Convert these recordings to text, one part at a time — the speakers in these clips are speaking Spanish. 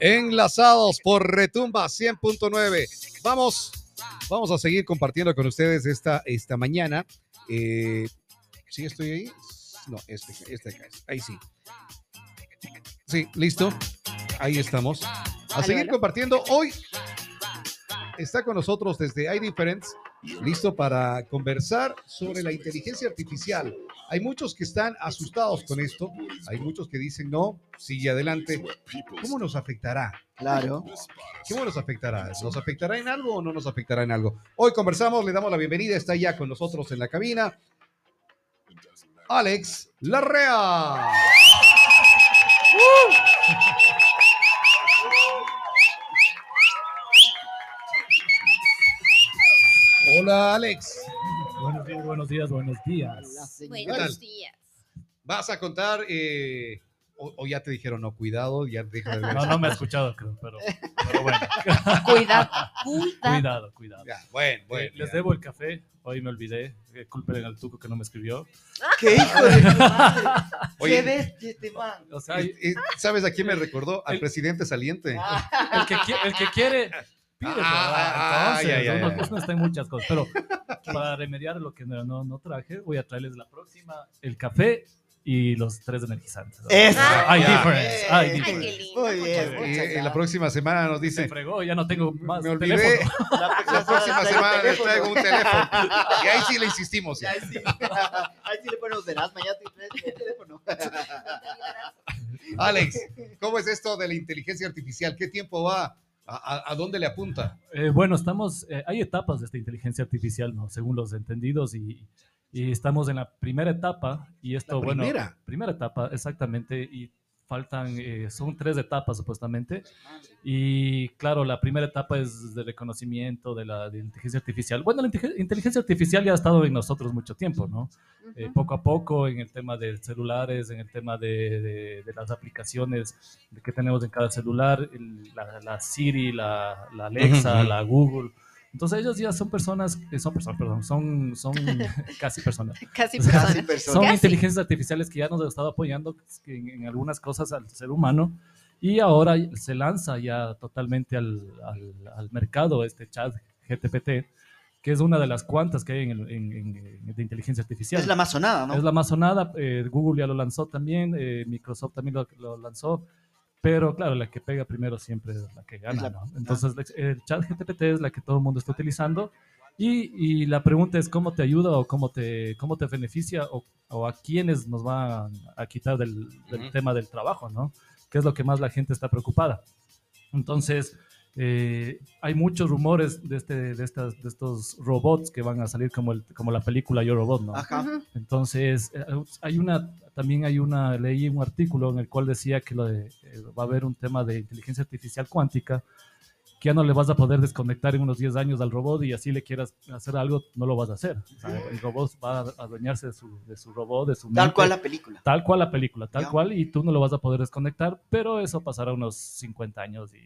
enlazados por Retumba 100.9. Vamos, vamos a seguir compartiendo con ustedes esta, esta mañana. Eh, ¿Sí estoy ahí? No, este, este acá es. Ahí sí. Sí, listo. Ahí estamos. A seguir compartiendo. Hoy está con nosotros desde iDifference, listo para conversar sobre la inteligencia artificial. Hay muchos que están asustados con esto, hay muchos que dicen no, sigue adelante. ¿Cómo nos afectará? Claro. ¿Cómo nos afectará? ¿Nos afectará en algo o no nos afectará en algo? Hoy conversamos, le damos la bienvenida, está ya con nosotros en la cabina. Alex Larrea. Hola Alex. Buenos días, buenos días, buenos días. Buenos días. Vas a contar, eh, o, o ya te dijeron, no, cuidado, ya de ver. No, no me ha escuchado, creo, pero, pero bueno. Cuidado, cuidado. Cuidado, cuidado. Ya, bueno, bueno. Eh, les ya. debo el café, hoy me olvidé. Eh, Culpen al tuco que no me escribió. ¿Qué hijo de tu madre? Oye, ¿Qué bestia este man? O sea, ¿Sabes a quién me recordó? Al El- presidente saliente. el que, el que quiere, pide. Ah, ah, ya, ya, Entonces, ya. uno, uno está en muchas cosas. Pero para remediar lo que no, no, traje, voy a traerles la próxima el café y los tres energizantes. Eso. Hay difference, hay Ay, difference. Muy bien, muchas muchas la próxima semana nos Se dice, fregó, ya no tengo más me olvidé, teléfono. la próxima semana les traigo un teléfono. Y ahí sí le insistimos. Ya, sí. Ahí sí le ponemos de las mañana el teléfono. Alex, ¿cómo es esto de la inteligencia artificial? ¿Qué tiempo va? ¿A, dónde le apunta? Eh, bueno, estamos, eh, hay etapas de esta inteligencia artificial, ¿no? Según los entendidos y, y estamos en la primera etapa y esto, La bueno, primera. primera etapa, exactamente, y faltan, eh, son tres etapas supuestamente y claro, la primera etapa es de reconocimiento de la de inteligencia artificial. Bueno, la inte- inteligencia artificial ya ha estado en nosotros mucho tiempo, ¿no? Eh, poco a poco en el tema de celulares, en el tema de, de- de las aplicaciones que tenemos en cada celular, el- la, la Siri, la, la Alexa, la Google. Entonces ellos ya son personas, son personas, perdón, son, son casi personas. Casi O sea, personas. Casi persona. Son Casi. inteligencias artificiales que ya nos han estado apoyando en, en algunas cosas al ser humano y ahora se lanza ya totalmente al, al- al mercado este chat GTPT, que es una de las cuantas que hay en- en- en- de inteligencia artificial. Es la más sonada, ¿no? Es la más sonada, eh, Google ya lo lanzó también, eh, Microsoft también lo, lo lanzó, pero claro, la que pega primero siempre es la que gana, ¿no? Entonces, el chat GTPT es la que todo el mundo está utilizando y, y la pregunta es cómo te ayuda o cómo te, cómo te beneficia o, o a quiénes nos van a quitar del, del Ujú. tema del trabajo, ¿no? Que es lo que más la gente está preocupada. Entonces, eh, hay muchos rumores de, este, de, estas, de estos robots que van a salir como, el, como la película Yo Robot, ¿no? Ajá. Entonces, eh, hay una, también hay una, leí un artículo en el cual decía que lo de, eh, va a haber un tema de inteligencia artificial cuántica, que ya no le vas a poder desconectar en unos 10 años al robot y así le quieras hacer algo, no lo vas a hacer. O sea, el robot va a adueñarse de su, de su robot, de su Tal mente, cual la película. tal cual la película, tal Ya. cual, y tú no lo vas a poder desconectar, pero eso pasará unos 50 años y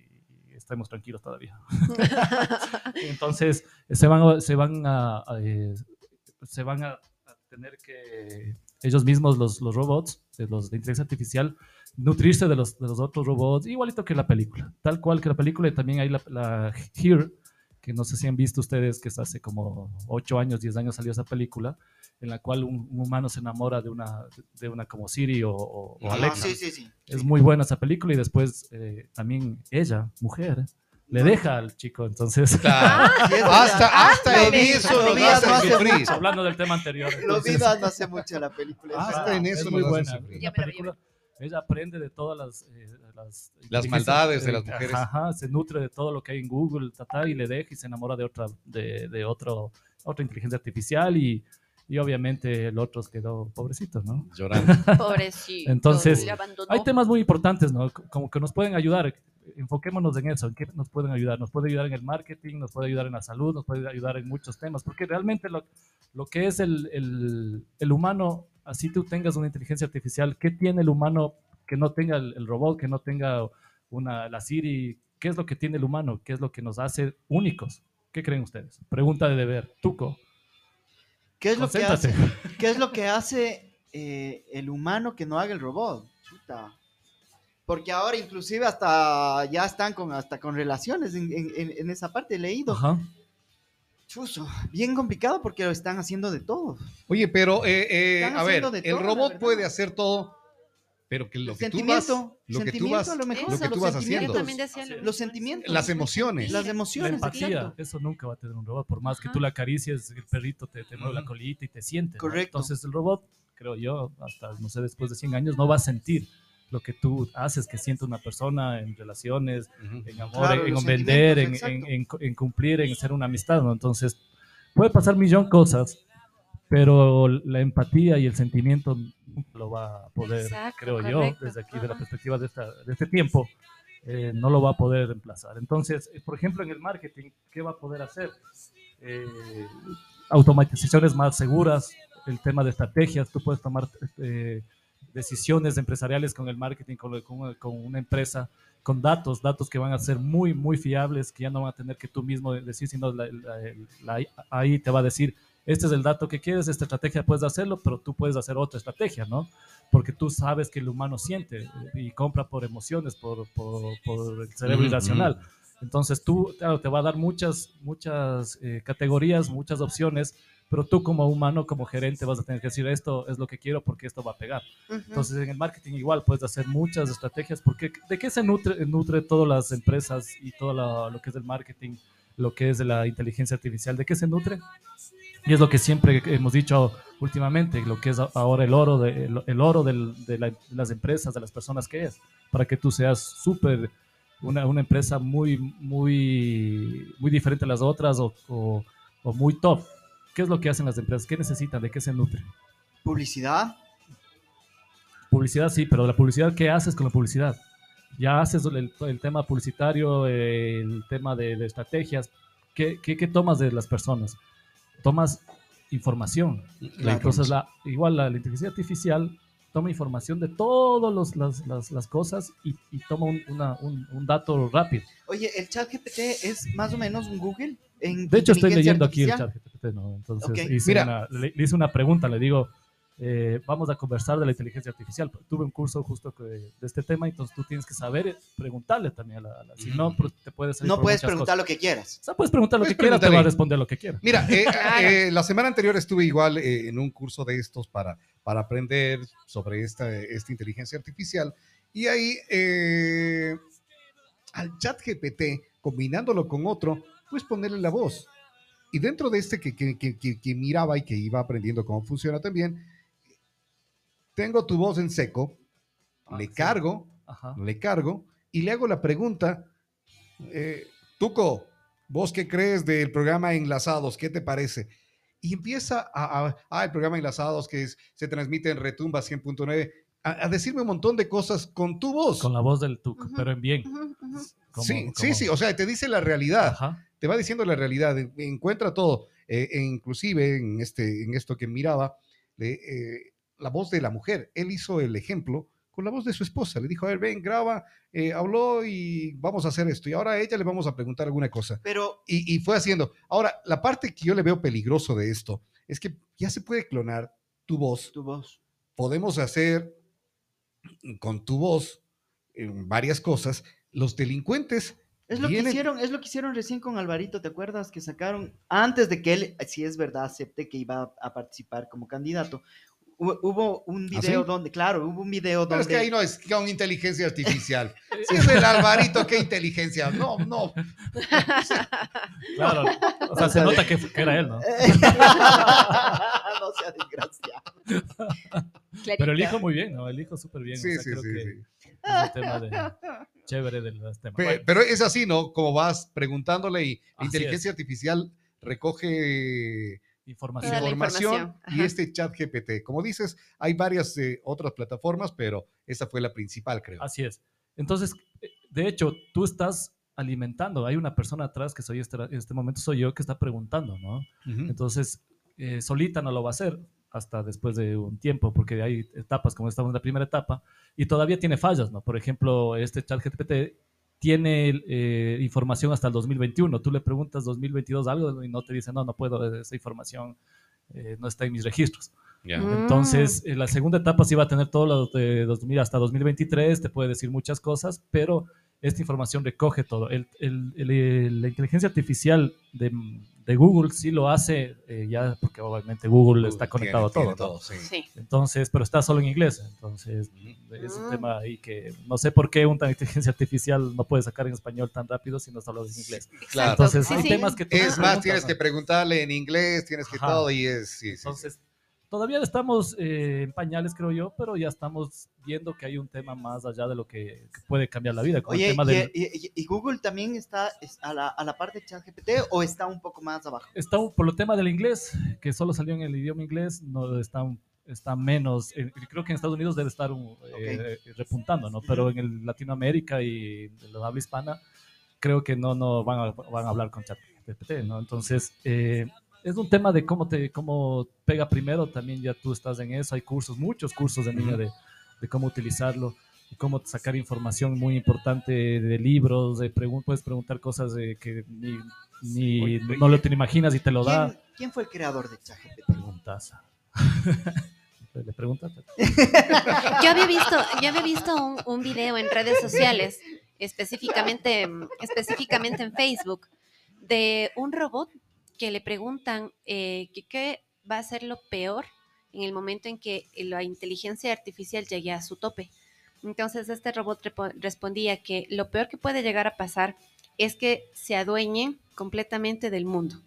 estemos tranquilos todavía. Entonces, se van, se van a, a, eh, se van a, a tener que ellos mismos, los, los robots, los de inteligencia artificial, nutrirse de los, de los otros robots, igualito que la película. Tal cual que la película, y también hay la, la Here, que no sé si han visto ustedes, que es hace como 8 años, 10 años salió esa película, en la cual un, un humano se enamora de una, de una como Siri o, o- o Alexa. Sí, sí, sí. Es muy buena esa película y después eh, también ella, mujer, le deja al chico, entonces... Claro. Es Hasta, verdad. hasta en eso Lo vi hace. Hablando del tema anterior. Lo vi no hace mucho la película. Ah, hasta en eso es muy buena. La película, ella aprende de todas las... eh, las, Las maldades de las mujeres. Ajá, se nutre de todo lo que hay en Google, tata, y le deja y se enamora de otra, de, de otro, otra inteligencia artificial y, y obviamente el otro quedó pobrecito, ¿no? Llorando. Pobrecito. Entonces. Hay temas muy importantes, ¿no? Como que nos pueden ayudar. Enfoquémonos en eso, en qué nos pueden ayudar. Nos puede ayudar en el marketing, nos puede ayudar en la salud, nos puede ayudar en muchos temas, porque realmente lo, lo que es el, el, el humano, así tú tengas una inteligencia artificial, ¿qué tiene el humano que no tenga el, el robot, que no tenga una, la Siri? ¿Qué es lo que tiene el humano? ¿Qué es lo que nos hace únicos? ¿Qué creen ustedes? Pregunta de deber. Tuco, ¿Qué es lo que hace? ¿Qué es lo que hace eh, el humano que no haga el robot? Chuta. Porque ahora inclusive hasta ya están con hasta con relaciones en, en- esa parte, he leído. Ajá. Chuzo, bien complicado porque lo están haciendo de todo. Oye, pero eh, eh, Están a ver, haciendo de el robot puede hacer todo, pero que lo El que tú vas, lo que tú sentimiento vas, a lo mejor, lo que los tú vas sentimientos. haciendo, También decía lo Los sentimientos. las emociones. Las La emociones, empatía, exacto. eso nunca va a tener un robot. Por más que Ajá. tú la acaricies, el perrito te, te mueve la colita y te siente. ¿no? Correcto. Entonces el robot, creo yo, hasta, no sé, después de 100 años, no va a sentir lo que tú haces que siente una persona en relaciones, Ujú. en amor, Claro, en, los vender, en, en- en- en cumplir, en ser una amistad, ¿no? Entonces, puede pasar millón cosas, pero la empatía y el sentimiento nunca lo va a poder, Exacto, creo yo, correcto. desde aquí, de la perspectiva de, esta- de este tiempo, eh, no lo va a poder reemplazar. Entonces, eh, por ejemplo, en el marketing, ¿qué va a poder hacer? Eh, automatizaciones más seguras, el tema de estrategias, tú puedes tomar eh, decisiones empresariales con el marketing, con, con- con una empresa, con datos, datos que van a ser muy, muy fiables, que ya no van a tener que tú mismo decir, sino la, la- la- ahí te va a decir, este es el dato que quieres, esta estrategia puedes hacerlo, pero tú puedes hacer otra estrategia, ¿no? Porque tú sabes que el humano siente y compra por emociones, por, por, por el cerebro Ujú, irracional. ujú. Entonces tú, claro, te va a dar muchas, muchas eh, categorías, muchas opciones, pero tú como humano, como gerente, vas a tener que decir esto es lo que quiero porque esto va a pegar. Ujú. Entonces en el marketing igual puedes hacer muchas estrategias porque ¿de qué se nutre, nutre todas las empresas y todo la- lo que es el marketing, lo que es de la inteligencia artificial? ¿De qué se nutre? Y es lo que siempre hemos dicho últimamente, lo que es ahora el oro, de, el, el oro del- de, la- de las empresas, de las personas que es, para que tú seas súper, una, una empresa muy, muy, muy diferente a las otras o, o- o muy top. ¿Qué es lo que hacen las empresas? ¿Qué necesitan? ¿De qué se nutren? Publicidad. Publicidad sí, pero la publicidad, ¿qué haces con la publicidad? Ya haces el, el tema publicitario, el tema de, de estrategias. ¿Qué, qué, qué tomas de las personas? Tomas información. Claro. Entonces, la, igual la, la inteligencia artificial toma información de todas las, las, las cosas y, y toma un, una- un- un dato rápido. Oye, el chat GPT es más o menos un Google. En De hecho, estoy leyendo aquí el chat GPT, ¿no? Entonces, hice, Mira. una, le, le hice una pregunta, le digo, eh, vamos a conversar de la inteligencia artificial. Tuve un curso justo que- de este tema, entonces tú tienes que saber eh, preguntarle también a la... a la- si no, te puedes No puedes preguntar cosas. lo que quieras. O sea, puedes preguntar lo Puedes que quieras, te va a responder lo que quiera. Mira, eh, Claro. eh, la semana anterior estuve igual eh, en un curso de estos para, para aprender sobre esta, esta inteligencia artificial y ahí eh, al chat GPT, combinándolo con otro, puedes ponerle la voz. Y dentro de este que- que- que- que miraba y que iba aprendiendo cómo funciona también, tengo tu voz en seco, Ah, le sí. cargo, Ajá. le cargo y le hago la pregunta, eh, Tuco, ¿vos qué crees del programa Enlazados? ¿Qué te parece? Y empieza a, a- ah, el programa Enlazados que es- se transmite en Retumba 100.9, a, a decirme un montón de cosas con tu voz. Con la voz del tuco, pero en bien. Sí, sí, sí, o sea, te dice la realidad, Ajá. te va diciendo la realidad, en- encuentra todo, eh, e inclusive en, este, en esto que miraba, le- eh, la voz de la mujer, él hizo el ejemplo con la voz de su esposa, le dijo, a ver, ven, graba, eh, habló y vamos a hacer esto, y ahora a ella le vamos a preguntar alguna cosa. Pero Y, y fue haciendo. Ahora, la parte que yo le veo peligroso de esto es que ya se puede clonar tu voz. tu voz. Podemos hacer con tu voz eh, varias cosas. Los delincuentes Es lo, que hicieron, es lo que hicieron recién con Alvarito, ¿te acuerdas? Que sacaron, antes de que él, si es verdad, acepte que iba a participar como candidato, hubo un ¿Ah, video sí? donde, claro, hubo un video Pero es que donde... ahí no es con inteligencia artificial. Si es el Alvarito, ¿qué inteligencia? No, no. Claro. O sea, se nota que, que era él, ¿no? no sea desgraciado. Pero el hijo muy bien, ¿no? El hijo súper bien. o Sí, sea, sí, creo sí, que sí. es un tema de, chévere de los temas. Pe- Bueno, Pero es así, ¿no? Como vas preguntándole y la inteligencia artificial recoge información. Toda la información, y este chat GPT. Como dices, hay varias eh, otras plataformas, pero esa fue la principal, creo. Así es. Entonces, eh, de hecho, tú estás alimentando. Hay una persona atrás que soy este, en este momento soy yo que está preguntando, ¿no? Entonces, eh, solita no lo va a hacer hasta después de un tiempo, porque hay etapas, como estamos en la primera etapa, y todavía tiene fallas, ¿no? Por ejemplo, este chat GPT tiene eh, información hasta el 2021. Tú le preguntas 2022 algo y no te dice, no, no puedo, esa información eh, no está en mis registros. Ya. Mm. Entonces, eh, la segunda etapa sí va a tener todo lo de 2000 hasta 2023, te puede decir muchas cosas, pero esta información recoge todo. El- el- el- la inteligencia artificial de, de Google sí lo hace, eh, ya porque obviamente Google está conectado Tiene- a todo. sí. Sí. Entonces, pero está solo en inglés. Entonces, es un Mm. tema ahí que no sé por qué una inteligencia artificial no puede sacar en español tan rápido si no solo en inglés. Claro. Entonces, Sí, hay sí. temas que tú Es más, tienes ¿no? que preguntarle en inglés, tienes que Ajá. todo y es... Sí, sí, sí. Entonces, todavía estamos eh, en pañales, creo yo, pero ya estamos viendo que hay un tema más allá de lo que, que puede cambiar la vida, Oye, el tema y, del... y- Google también está es- a la, a la par de ChatGPT o está un poco más abajo? Está un- por el tema del inglés, que solo salió en el idioma inglés, no está, un- está menos, eh, creo que en Estados Unidos debe estar un, eh, repuntando, ¿no? Pero en el Latinoamérica y la habla hispana, creo que no, no van, a, van a hablar con ChatGPT, ¿no? Entonces, eh, es un tema de cómo te cómo pega primero, también ya tú estás en eso, hay cursos, muchos cursos en línea de, de cómo utilizarlo y cómo sacar información muy importante de libros, de pregun- puedes preguntar cosas de que ni, ni- Oye, oye. no lo te imaginas y te lo da. ¿Quién, quién fue el creador de ChatGPT? Preguntas. ¿Le preguntas? Yo había visto, yo había visto un, un video en redes sociales, específicamente, específicamente en Facebook, de un robot que le preguntan eh, que qué va a ser lo peor en el momento en que la inteligencia artificial llegue a su tope. Entonces este robot respondía que lo peor que puede llegar a pasar es que se adueñe completamente del mundo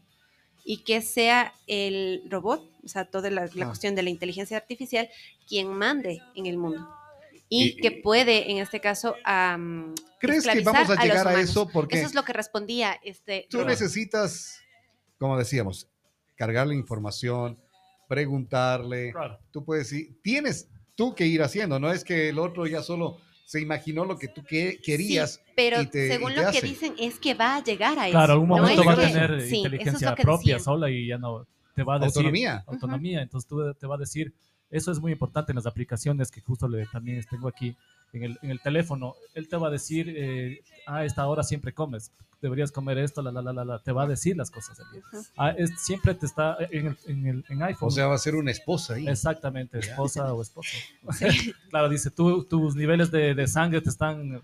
y que sea el robot, o sea, toda la, la Ah. cuestión de la inteligencia artificial, quien mande en el mundo. Y, Y- que puede, en este caso, am, ¿Crees que vamos a llegar a, eso? Porque Eso es lo que respondía este tú robot. necesitas, como decíamos, cargarle información, preguntarle. Claro. Tú puedes ir, tienes tú que ir haciendo, no es que el otro ya solo se imaginó lo que tú que- querías. Sí, pero y te- según y te lo que dicen es que va a llegar a eso. Claro, algún No momento es va a que- tener sí, eso es inteligencia propia decían. sola y ya no te va a decir Autonomía. autonomía. Entonces tú te va a decir, eso es muy importante en las aplicaciones que justo le, también tengo aquí en el, en el teléfono. Él te va a decir, eh, a esta hora siempre comes, deberías comer esto, la, la, la, la, la. te va a decir las cosas del día. Ujú. Ah, es- siempre te está en, el, en, el- en iPhone. O sea, va a ser una esposa ahí. Exactamente, esposa o esposo. claro, dice, tú, tus niveles de, de sangre te están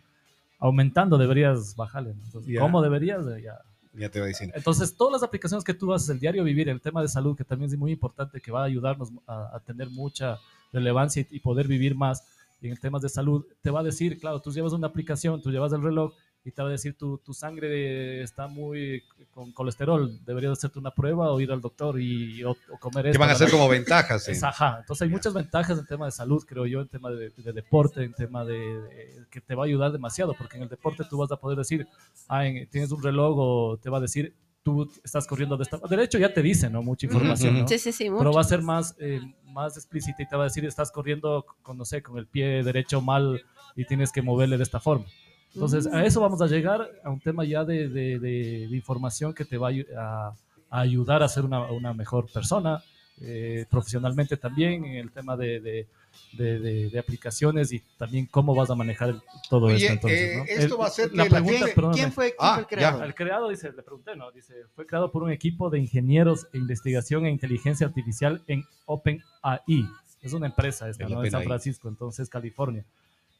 aumentando, deberías bajarle. ¿no? Entonces, Ya. ¿Cómo deberías? Ya. Ya te va diciendo. Entonces, todas las aplicaciones que tú haces el diario vivir, el tema de salud, que también es muy importante, que va a ayudarnos a, a tener mucha relevancia y, y poder vivir más en el temas de salud, te va a decir, claro, tú llevas una aplicación, tú llevas el reloj y te va a decir, tu, tu sangre está muy con colesterol, deberías hacerte una prueba o ir al doctor y, o, o comer Que esto. van a ser como ventajas. sí. es, ajá. Entonces hay muchas ventajas en tema de salud, creo yo, en tema de, de deporte, en tema de, de- que te va a ayudar demasiado, porque en el deporte tú vas a poder decir, ah, en- tienes un reloj o te va a decir, tú estás corriendo de esta... De hecho ya te dice, ¿no? Mucha información. ¿no? Sí, sí, sí, Pero va a ser más, eh, más explícita y te va a decir, estás corriendo, con, no sé, con el pie derecho mal y tienes que moverle de esta forma. Entonces, a eso vamos a llegar a un tema ya de, de- de- de información que te va a ayudar a ser una, una mejor persona, eh, profesionalmente también, en el tema de, de- de- aplicaciones y también cómo vas a manejar el- todo Oye, esto. Entonces, eh, ¿no? esto El- va a ser la pregunta, ¿Quién, fue, quién Ah, fue el creador? El creado, dice, le pregunté, ¿no? Dice, fue creado por un equipo de ingenieros e investigación e inteligencia artificial en OpenAI. Es una empresa esta, ¿no? En San. Francisco, entonces California.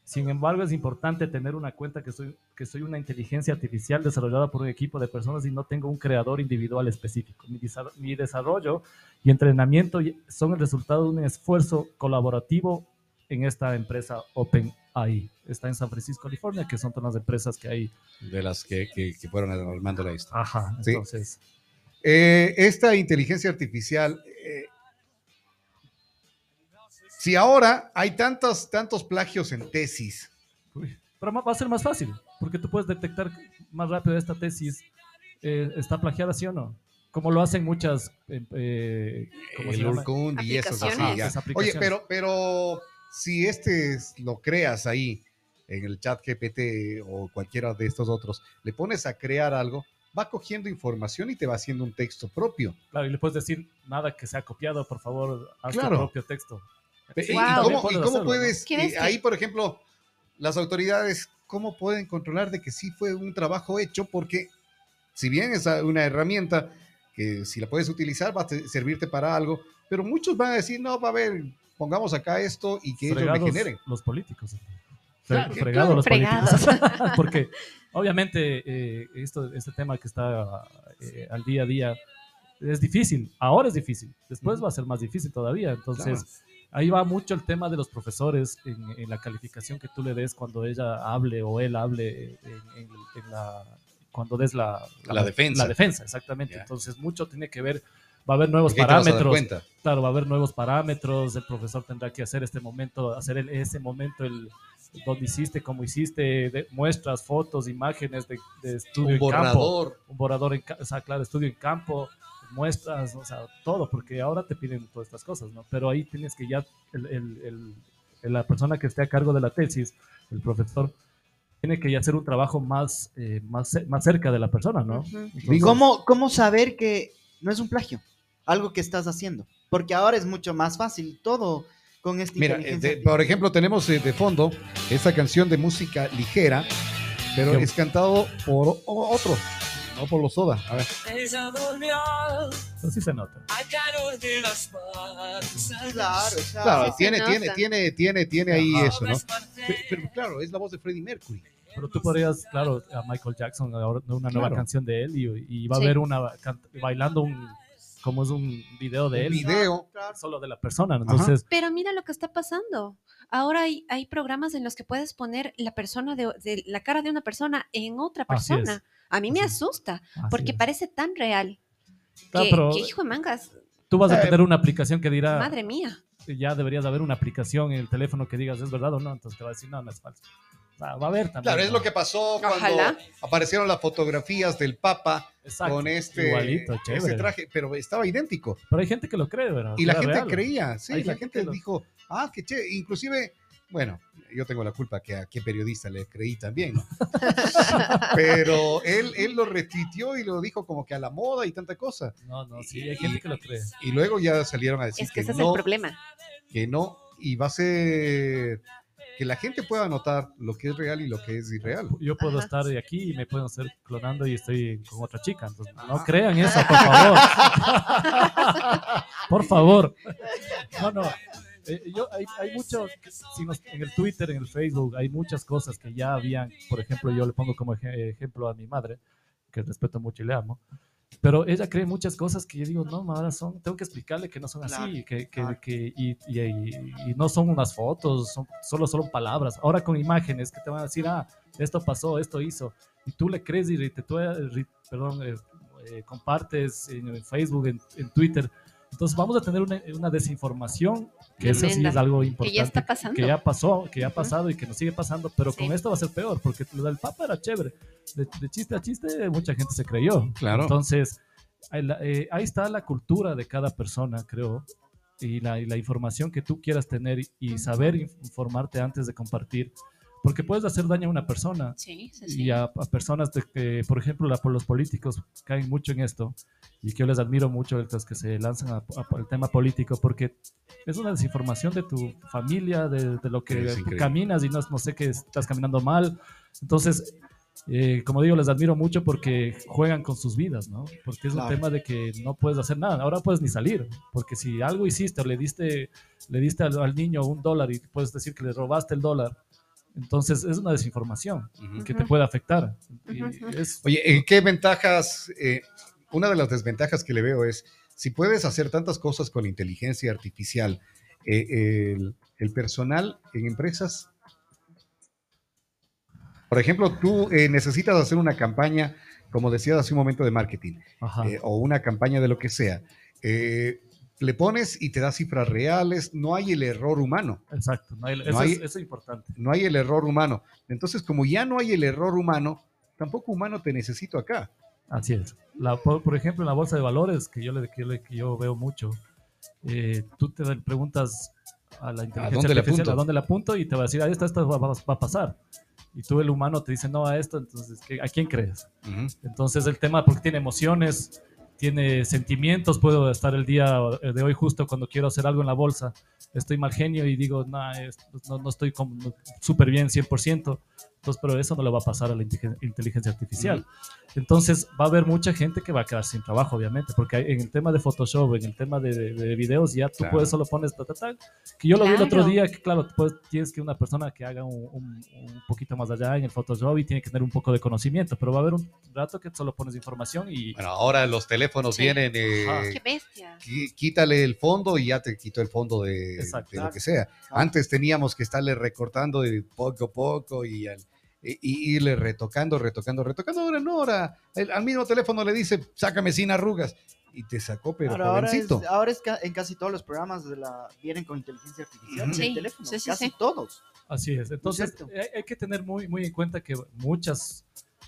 Sin embargo, es importante tener una cuenta que soy, que soy una inteligencia artificial desarrollada por un equipo de personas y no tengo un creador individual específico. Mi, desa- mi desarrollo y entrenamiento son el resultado de un esfuerzo colaborativo en esta empresa OpenAI. Está en San Francisco, California, que son todas las empresas que hay. De las que, que, que fueron armando la historia. Ajá, Sí. entonces... Eh, esta inteligencia artificial, eh, si ahora hay tantos, tantos plagios en tesis, Uy, Pero va a ser más fácil, porque tú puedes detectar más rápido esta tesis eh, está plagiada, sí o no. Como lo hacen muchas. eh, eh, ¿cómo se el? Urkund y esos así. Ya. Esas Oye, pero, pero si este es- lo creas ahí en el chat GPT o cualquiera de estos otros, le pones a crear algo, va cogiendo información y te va haciendo un texto propio. Claro, y le puedes decir nada que sea copiado, por favor, haz Claro. tu propio texto. ¿Y, Sí, y Wow. cómo, y cómo puedes, bestia. ahí por ejemplo, las autoridades, cómo pueden controlar de que sí fue un trabajo hecho? Porque si bien es una herramienta, que si la puedes utilizar va a te- servirte para algo, pero muchos van a decir, no, va a ver, pongamos acá esto y que ellos me fregados generen. los políticos. Claro, Fre- fregados los Fregados. políticos. Porque obviamente eh, esto, este tema que está eh, al día a día es difícil. Ahora es difícil. Después va a ser más difícil todavía. Entonces, Claro. Ahí va mucho el tema de los profesores en, en la calificación que tú le des cuando ella hable o él hable en, en- en la cuando des la, La defensa. La defensa, exactamente. Entonces, mucho tiene que ver, va a haber nuevos parámetros. Claro, va a haber nuevos parámetros, el profesor tendrá que hacer este momento, hacer el- ese momento, el dónde hiciste, cómo hiciste, de- muestras, fotos, imágenes de, de estudio Un en campo, borrador. un borrador en ca- o sea, claro, estudio en campo, muestras, o sea, todo, porque ahora te piden todas estas cosas, ¿no? Pero ahí tienes que ya, el, el- el- el- la persona que esté a cargo de la tesis, el profesor, tiene que ya hacer un trabajo más, eh, más, más cerca de la persona, ¿no? Entonces, ¿Cómo, ¿Cómo saber que no es un plagio? Algo que estás haciendo. Porque ahora es mucho más fácil todo con esta Mira, eh, de- por ejemplo, tenemos eh, de fondo esta canción de música ligera, pero Qué- es cantado por otro, no por los Soda. A ver. Ella durmió, sí se nota. a de las. Claro, claro. Claro, sí tiene, tiene, tiene, tiene, tiene ahí Ajá. eso, ¿no? Pe- Pero, claro, es la voz de Freddie Mercury. Pero tú podrías, claro, a Michael Jackson, ahora una nueva Claro. canción de él y, y va a Sí. haber una can- bailando un, como es un video de Un él, video. solo de la persona. Entonces, Pero mira lo que está pasando. Ahora hay, hay programas en los que puedes poner la persona de, de- la cara de una persona en otra Así es. persona. A mí me asusta así porque es. parece tan real Claro, que, pero que, hijo de mangas, tú vas a Eh, tener una aplicación que dirá, madre mía. ya deberías haber una aplicación en el teléfono que digas, ¿es verdad o no? Entonces te va a decir, no, no es falso. Va a haber también. Claro, es ¿no? lo que pasó cuando Ojalá. aparecieron las fotografías del Papa Exacto, con este, Igualito, este traje, pero estaba idéntico. Pero hay gente que lo cree, ¿verdad? Y la gente real. creía, sí, Hay la gente gente que lo- dijo, ah, qué che, inclusive, bueno, yo tengo la culpa que a qué periodista le creí también, ¿no? Pero él, él lo retuiteó y lo dijo como que a la moda y tanta cosa. No, no, sí, hay gente que lo cree. Y luego ya salieron a decir Es que que, ese es no, el problema. que no, y va a ser que la gente pueda notar lo que es real y lo que es irreal. Yo puedo Ajá. estar de aquí y me pueden estar clonando y estoy con otra chica. Entonces, no Ajá. crean eso, por favor. por favor. No, no. Eh, yo, hay, hay mucho, si nos- en el Twitter, en el Facebook, hay muchas cosas que ya habían, por ejemplo, yo le pongo como eje- ejemplo a mi madre, que respeto mucho y le amo, pero ella cree muchas cosas que yo digo, no, ahora son, tengo que explicarle que no son así, Claro, que, que, claro. que- y, y- y- y no son unas fotos, son solo, solo palabras. Ahora con imágenes que te van a decir, ah, esto pasó, esto hizo, y tú le crees y te, tú, eh, perdón, eh, eh, compartes en, en Facebook, en, en Twitter. Entonces vamos a tener una, una desinformación, que eso sí es algo Que importante. ya está pasando. que ya pasó, que ya ha pasado y que nos sigue pasando, pero Sí. con esto va a ser peor, porque lo del Papa era chévere. De, de chiste a chiste, mucha gente se creyó. Claro. Entonces, ahí, eh, ahí está la cultura de cada persona, creo, y la, y la información que tú quieras tener y, y saber inf- informarte antes de compartir, porque puedes hacer daño a una persona Sí, sí, sí. y a, a personas de que, por ejemplo, la, por los políticos caen mucho en esto y que yo les admiro mucho los que se lanzan a- a- al tema político porque es una desinformación de tu familia, de, de lo que tú caminas y no, no sé que estás caminando mal. Entonces, eh, como digo, les admiro mucho porque juegan con sus vidas, ¿no? Porque es Claro. un tema de que no puedes hacer nada, ahora puedes ni salir, porque si algo hiciste o le diste, le diste al, al niño un dólar y puedes decir que le robaste el dólar, entonces es una desinformación que te puede afectar. Y Ujú, ujú. es- Oye, ¿en ¿qué ventajas? eh, una de las desventajas que le veo es, si puedes hacer tantas cosas con inteligencia artificial, eh, el, el personal en empresas, por ejemplo, tú eh, necesitas hacer una campaña, como decías hace un momento, de marketing, ajá. eh, o una campaña de lo que sea. Le pones y te da cifras reales, no hay el error humano. Exacto, no hay- no eso, hay- es, eso es importante. no hay el error humano. Entonces, como ya no hay el error humano, tampoco humano te necesito acá. Así es. La, por, por ejemplo, en la bolsa de valores, que yo, le, que yo, le- que yo veo mucho, eh, tú te preguntas a la inteligencia dónde le artificial a dónde le apunto y te va a decir, a esto, esto va, va- va a pasar. Y tú, el humano, te dice no a esto, entonces, ¿qué- ¿a quién crees? Entonces, el tema, porque tiene emociones, tiene sentimientos, puedo estar el día de hoy justo cuando quiero hacer algo en la bolsa, estoy mal genio y digo, "Nah, es- no, no estoy súper bien 100%, Entonces, pero eso no le va a pasar a la inteligen- inteligencia artificial. Entonces, va a haber mucha gente que va a quedar sin trabajo, obviamente, porque en el tema de Photoshop, en el tema de, de- de videos, ya tú Claro. puedes solo pones ta, ta, ta, que yo lo vi el otro Claro. día, que claro, pues tienes que una persona que haga un, un- un poquito más allá en el Photoshop y tiene que tener un poco de conocimiento, pero va a haber un rato que solo pones información y... Bueno, ahora los teléfonos Sí. vienen, eh. Qué bestia. quítale el fondo y ya te quitó el fondo de, de lo que sea. Antes teníamos que estarle recortando de poco a poco y, al- y- y irle retocando, retocando, retocando. Ahora no, ahora el- al mismo teléfono le dice, sácame sin arrugas. Y te sacó, pero Claro, ahora, es, jovencito. ahora es ca- en casi todos los programas de la, vienen con inteligencia artificial Ujú. en el Sí, teléfono, sí, sí, casi sí. todos. Así es. Entonces, hay, hay que tener muy, muy en cuenta que muchas,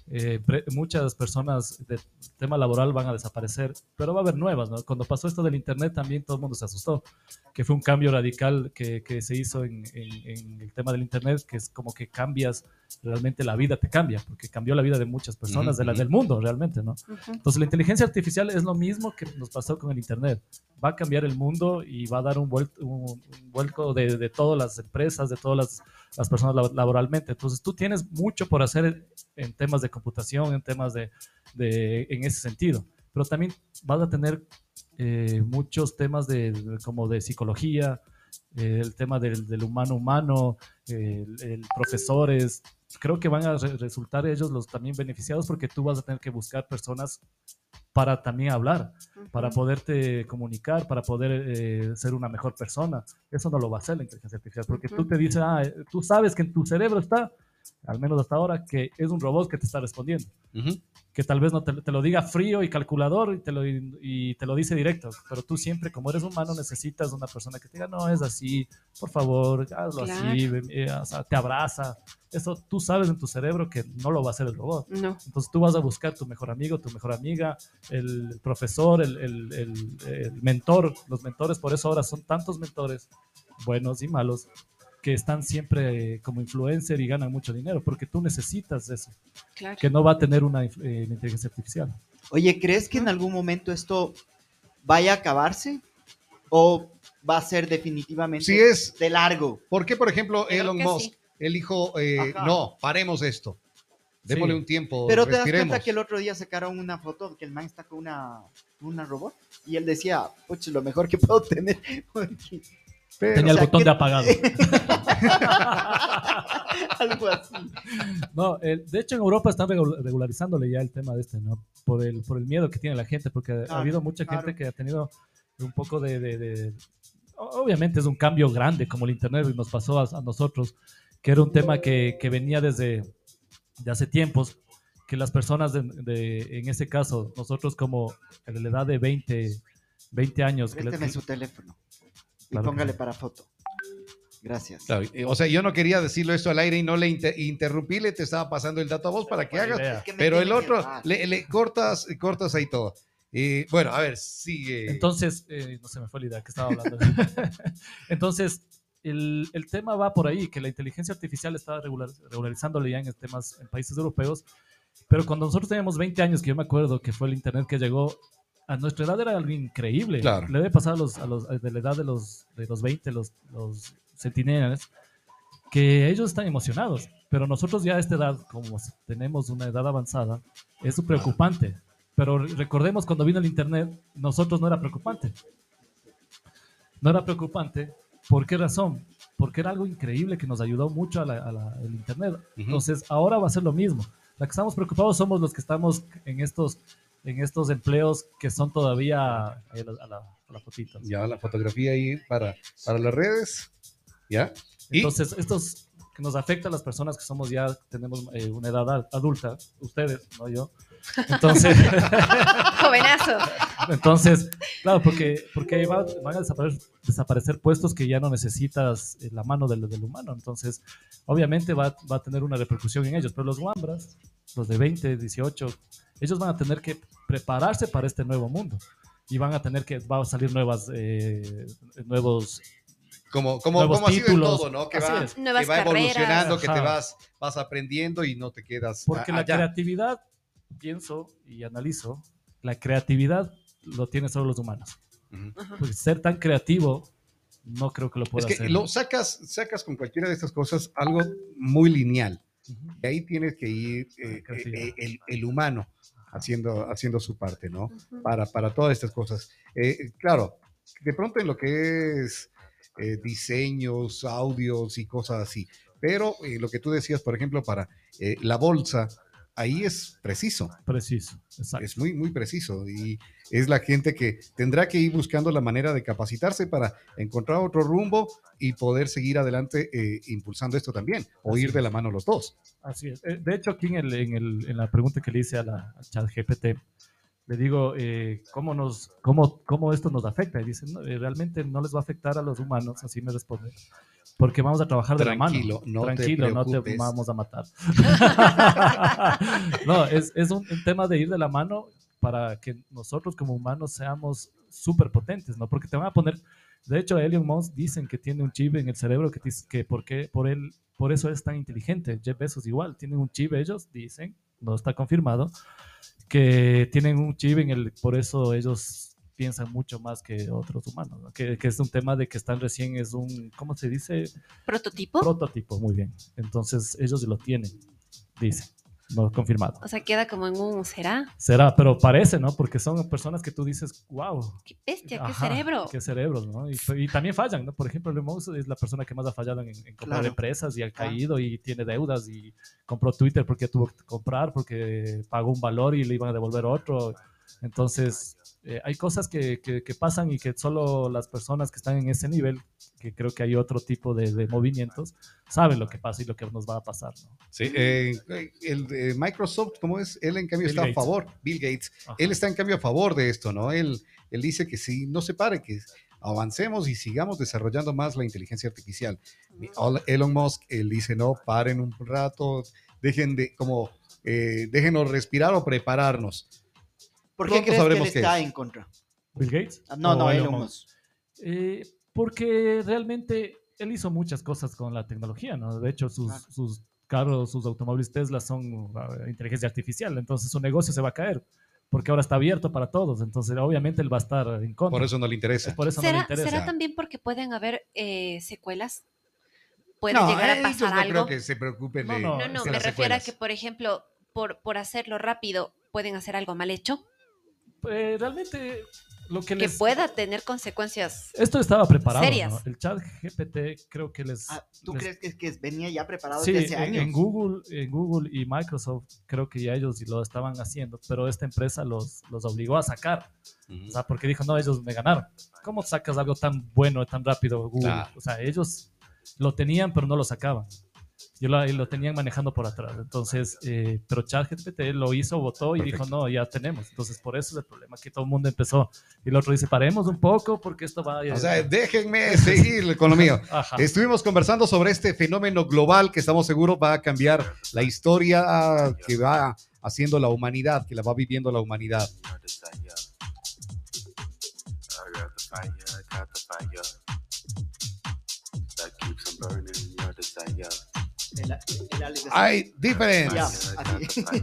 eh, pre- muchas personas del tema laboral van a desaparecer, pero va a haber nuevas. ¿no? Cuando pasó esto del Internet, también todo el mundo se asustó, que fue un cambio radical que, que se hizo en, en- en el tema del Internet, que es como que cambias, realmente la vida te cambia, porque cambió la vida de muchas personas, de la, ujú. del mundo realmente, ¿no? Entonces la inteligencia artificial es lo mismo que nos pasó con el Internet. Va a cambiar el mundo y va a dar un, vuel- un- un vuelco de, de todas las empresas, de todas las, las personas lab- laboralmente. Entonces tú tienes mucho por hacer en temas de computación, en temas de, de- en ese sentido. Pero también vas a tener eh, muchos temas de, de- como de psicología, eh, el tema del, del humano humano, el, el profesores. Creo que van a re- resultar ellos los también beneficiados porque tú vas a tener que buscar personas para también hablar, para poderte comunicar, para poder eh, ser una mejor persona. Eso no lo va a hacer la inteligencia artificial, porque tú Ujú. te dices, ah, eh, tú sabes que en tu cerebro está, al menos hasta ahora, que es un robot que te está respondiendo que tal vez no te, te lo diga frío y calculador y te, lo, y te lo dice directo, pero tú siempre como eres humano necesitas una persona que te diga, no, es así, por favor, hazlo así, ven, eh, o sea, te abraza. Eso tú sabes en tu cerebro que no lo va a hacer el robot. No. Entonces tú vas a buscar tu mejor amigo, tu mejor amiga, el profesor, el, el- el- el mentor. Los mentores, por eso ahora son tantos mentores, buenos y malos, que están siempre como influencer y ganan mucho dinero, porque tú necesitas eso, Claro. que no va a tener una eh, una inteligencia artificial. Oye, ¿crees que en algún momento esto vaya a acabarse? ¿O va a ser definitivamente Si es, de largo? ¿por qué, por ejemplo, creo Elon Musk, sí. el hijo, eh, no, paremos esto. Démosle Sí. un tiempo, Pero te das respiremos. cuenta que el otro día sacaron una foto que el man está con una, una robot y él decía, puch, lo mejor que puedo tener. Pero- Tenía el o sea, botón que- de apagado. Algo así. No, eh, de hecho en Europa están regu- regularizándole ya el tema de este, ¿no? Por el, por el miedo que tiene la gente, porque ha habido mucha claro. gente que ha tenido un poco de, de- de- Obviamente es un cambio grande como el Internet nos pasó a, a nosotros, que era un tema que, que venía desde de hace tiempos, que las personas de, de- en ese caso, nosotros como en la edad de 20, 20 años, que le- Présteme su teléfono Claro que póngale para foto. Gracias. Claro, eh, o sea, yo no quería decirlo esto al aire y no le inter- interrumpí, le te estaba pasando el dato a vos para que hagas. Es que pero el otro, le, le cortas, cortas ahí todo. Y bueno, a ver, sigue. Entonces, eh, no se me fue la idea que estaba hablando. Entonces, el, el tema va por ahí, que la inteligencia artificial está regular, regularizándole ya en temas en países europeos, pero cuando nosotros teníamos 20 años, que yo me acuerdo que fue el Internet que llegó, a nuestra edad era algo increíble. Claro. Le debe pasar a los, a los de la edad de los, de los 20, los, los centinelas, que ellos están emocionados, pero nosotros ya a esta edad, como tenemos una edad avanzada, es preocupante. Pero recordemos cuando vino el Internet, nosotros no era preocupante. No era preocupante. ¿Por qué razón? Porque era algo increíble que nos ayudó mucho a la- a la- el Internet. Ujú. Entonces, ahora va a ser lo mismo. La que estamos preocupados somos los que estamos en estos, en estos empleos que son todavía a la, a la, a la fotito. Ya la fotografía ahí para, para las redes. ¿Ya? Y- Entonces, estos que nos afecta a las personas que somos ya, tenemos eh, una edad ad- adulta, ustedes, no yo. Entonces, Jovenazo. Entonces claro, porque, porque va- van a desaparecer, desaparecer puestos que ya no necesitas eh, la mano del, del humano. Entonces, obviamente va, va a tener una repercusión en ellos. Pero los guambras, los de 20, 18, ellos van a tener que prepararse para este nuevo mundo. Y van a tener que, va a salir nuevas, eh, nuevos Como, como, Nuevos como ha sido en todo, ¿no? Que Así va, es. que va evolucionando, que te vas, vas aprendiendo y no te quedas Porque a- la allá. creatividad, pienso y analizo, la creatividad lo tienen solo los humanos. Porque ser tan creativo, no creo que lo Es pueda que hacer. lo sacas, sacas con cualquiera de estas cosas algo muy lineal. Y ahí tienes que ir eh, eh, el, el humano haciendo, haciendo su parte, ¿no? Para, para todas estas cosas. Eh, claro, de pronto en lo que es eh, diseños, audios y cosas así, pero eh, lo que tú decías, por ejemplo, para eh, la bolsa, ahí es preciso. Preciso, exacto. Es muy, muy preciso y es la gente que tendrá que ir buscando la manera de capacitarse para encontrar otro rumbo y poder seguir adelante eh, impulsando esto también o Así ir de la mano los dos. Así es. Eh, De hecho, aquí en, el, en, el- en la pregunta que le hice a la al chat GPT, le digo, eh, ¿cómo, nos, cómo, ¿cómo esto nos afecta? Y dicen, "No, eh, realmente no les va a afectar a los humanos, así me responde, porque vamos a trabajar de Tranquilo, la mano. no te Tranquilo, no te vamos a matar. no, es, es un, un tema de ir de la mano para que nosotros como humanos seamos súper potentes, ¿no? Porque te van a poner, de hecho, Elon Musk dicen que tiene un chip en el cerebro que, dice que por, él, por eso es tan inteligente. Jeff Bezos igual, tienen un chip ellos, dicen, no está confirmado, que tienen un chip en el, por eso ellos piensan mucho más que otros humanos, ¿no? que, que es un tema de que están recién, es un, ¿cómo se dice? ¿Prototipo? Prototipo, muy bien. Entonces ellos lo tienen, dicen, no confirmado. O sea, queda como en un será. Será, pero parece, ¿no? Porque son personas que tú dices, wow, Qué bestia, qué Ajá, cerebro. Qué cerebros, ¿no? Y, y también fallan, ¿no? Por ejemplo, Elon Musk es la persona que más ha fallado en, en comprar Claro. empresas y ha Ah. caído y tiene deudas y compró Twitter porque tuvo que comprar, porque pagó un valor y le iban a devolver otro. Entonces, eh, hay cosas que, que- que pasan y que solo las personas que están en ese nivel, que creo que hay otro tipo de, de movimientos, saben lo que pasa y lo que nos va a pasar, ¿no? Sí, eh, el de Microsoft, ¿cómo es? Él en cambio Bill está Gates. a favor, Bill Gates. Ajá. Él está en cambio a favor de esto, ¿no? Él, él dice que sí, no se pare, que avancemos y sigamos desarrollando más la inteligencia artificial. Elon Musk, él dice, no, paren un rato, dejen de, como, eh, déjenos respirar o prepararnos. ¿Por qué crees que él sabremos qué está es. en contra? Bill Gates. Ah, No, no, Elon Musk? Eh, porque realmente él hizo muchas cosas con la tecnología, ¿no? De hecho, sus, Claro. sus carros, sus automóviles Tesla son uh, inteligencia artificial, entonces su negocio se va a caer, porque ahora está abierto para todos, entonces obviamente él va a estar en contra. Por eso no le Es interesa. por eso no le ¿Será, interesa. será también porque pueden haber eh, secuelas? ¿Puede No, llegar a ellos pasar no algo? creo que se preocupen No, de, no, No, no, me las refiero a secuelas. que, por ejemplo, por, por hacerlo rápido, pueden hacer algo mal hecho, Eh, realmente lo que que les... pueda tener consecuencias. Esto estaba preparado, serias. ¿no? El chat GPT creo que les... Ah, ¿Tú les- crees que, que venía ya preparado Sí, desde hace en, años? en Google, en Google y Microsoft creo que ya ellos lo estaban haciendo, pero esta empresa los, los obligó a sacar. O sea, porque dijo, no, ellos me ganaron. ¿Cómo sacas algo tan bueno, tan rápido, Google? Claro. O sea, ellos lo tenían, pero no lo sacaban. Y lo, lo tenían manejando por atrás. Entonces, eh, pero ChatGPT lo hizo, votó y dijo, Perfecto. no, ya tenemos. Entonces, por eso es el problema, que todo el mundo empezó. Y el otro dice, paremos un poco porque esto va a... O sea, déjenme seguir con lo mío. Ajá. Estuvimos conversando sobre este fenómeno global que estamos seguros va a cambiar la historia que va haciendo la humanidad, que la va viviendo la humanidad. El- el Alex Hay. Ya,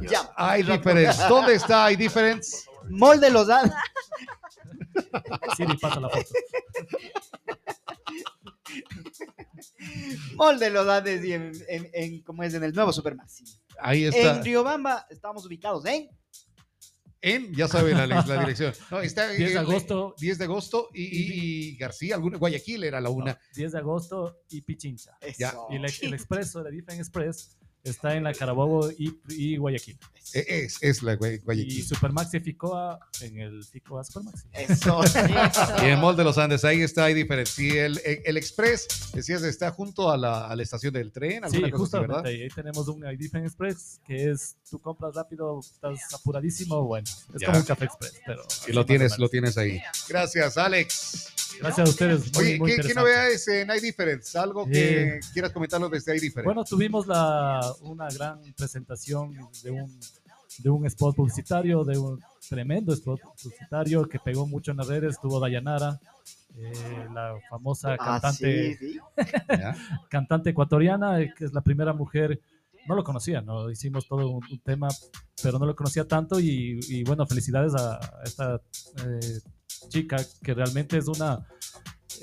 ya. Hay difference. ¿Dónde está hay difference? Molde los dados. Siri, pasa la foto. Molde los Andes y en, en, en- ¿cómo es? En el nuevo Supermaxi. Ahí está. En Riobamba estamos ubicados en En, ya sabe la, la dirección. No, está 10 de en- agosto, 10 de agosto y, y- y García, alguna, Guayaquil era la una. 10 de agosto y Pichincha. Ya. Eso. Y el, el expreso, el Edifen Express, está en la Carabobo y, y Guayaquil. E- Es, es la Gua- Y Guayaquil. Supermaxi Ficoa en el Ficoa Supermaxi. Eso. Y en Mall de los Andes, ahí está, hay difference. Y el, el Express, decías, está junto a la, a la estación del tren, Sí, alguna cosa así, justamente ¿verdad? ahí, ahí tenemos un Edifen Express que es, tú compras rápido, estás apuradísimo, bueno, es Ya. como un café express, pero... así Y lo tienes, lo tienes ahí. Gracias, Alex. Gracias a ustedes. Muy, Oye, muy ¿qué, novedades en hay difference? Algo que Eh, quieras comentarnos desde hay difference. Bueno, tuvimos la, una gran presentación de un, de un spot publicitario, de un tremendo spot publicitario que pegó mucho en las redes. Tuvo Dayanara, eh, la famosa Ah, cantante, sí, sí. ¿Ya? cantante ecuatoriana, eh, que es la primera mujer. No lo conocía, no hicimos todo un, un tema, pero no lo conocía tanto. Y, y bueno, felicidades a, a esta eh, chica que realmente es una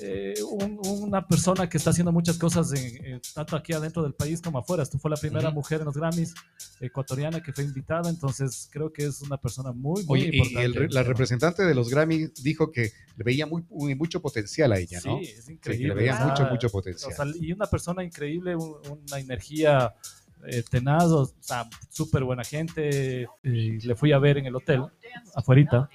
eh, un- una persona que está haciendo muchas cosas en- en- tanto aquí adentro del país como afuera. Tú fue la primera mujer en los Grammys ecuatoriana que fue invitada, entonces creo que es una persona muy, muy Oye, y- y importante. el re- la representante de los Grammy dijo que le veía muy, muy- mucho potencial a ella, ¿no? Sí, es Sí, increíble. que le veía mucho, mucho o potencial. sea, y una persona increíble, un- una energía eh, tenaz, o sea, súper buena gente. y le fui a ver en el hotel, afuerita.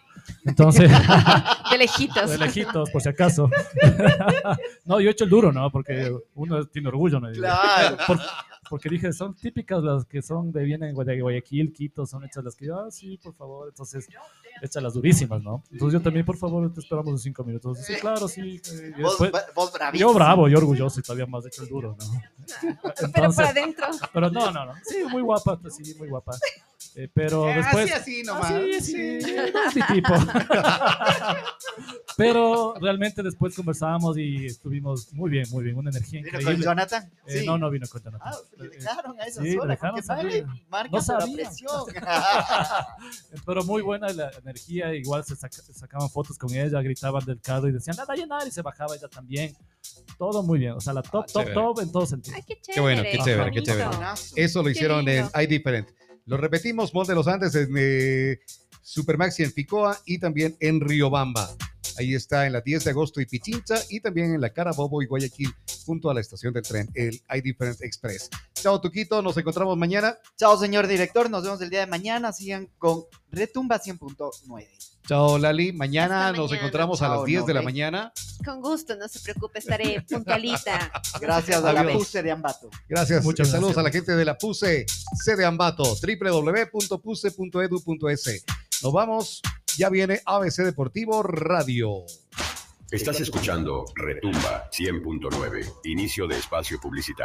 Entonces, De lejitos. de lejitos, por si acaso. no, yo he hecho el duro, ¿no? Porque uno tiene orgullo, ¿no? Claro. Por- porque dije, son típicas las que son de vienen de Guayaquil, Quito, son hechas las que yo, ah, sí, por favor. Entonces, hechas las durísimas, ¿no? Entonces yo también, por favor, te esperamos en cinco minutos. Sí, claro, sí. eh, y Vos, después- vos bravísimo. yo bravo, yo orgulloso y todavía más hecho el duro, ¿no? Pero por Entonces, adentro. pero no, no, no. Sí, muy guapa, sí, muy guapa. Eh, pero Eh, después... así, así nomás. Ah, sí, sí, no es mi tipo. pero realmente después conversábamos y estuvimos muy bien, muy bien. Una energía ¿Vino con increíble. Jonathan? Eh, Sí. No, no vino con Jonathan. Ah, le Eh, dejaron a esa sí, hora, dejaron salir. marca No la sabía. presión. Pero muy buena la energía, igual se, saca- se sacaban fotos con ella, gritaban del carro y decían, nada, llenar, y se bajaba ella también. Todo muy bien, o sea, la top, Ah, top, chévere. top en todo sentido. Ay, qué chévere. Qué bueno, qué chévere, qué chévere. Eso lo Qué hicieron en lindo. iDifferent. Lo repetimos, Mall de los Andes en eh, Supermaxi en Ficoa y también en Riobamba. Ahí está en la 10 de agosto y Pichincha y también en la Carabobo y Guayaquil junto a la estación del tren, el iDifferent Express. Chao, Tuquito, nos encontramos mañana. Chao, señor director. Nos vemos el día de mañana. Sigan con Retumba 100.9. Chao, Lali. Mañana Hasta nos mañana. encontramos a las Chao, 10 de la mañana. Con gusto, no se preocupe, estaré puntualita. Gracias a la. PUSE de Ambato. Gracias. Muchas Saludos gracias. a la gente de la PUSE, sede Ambato, www.puse.edu.es. Nos vamos. Ya viene ABC Deportivo Estás escuchando Retumba 100.9, inicio de espacio publicitario.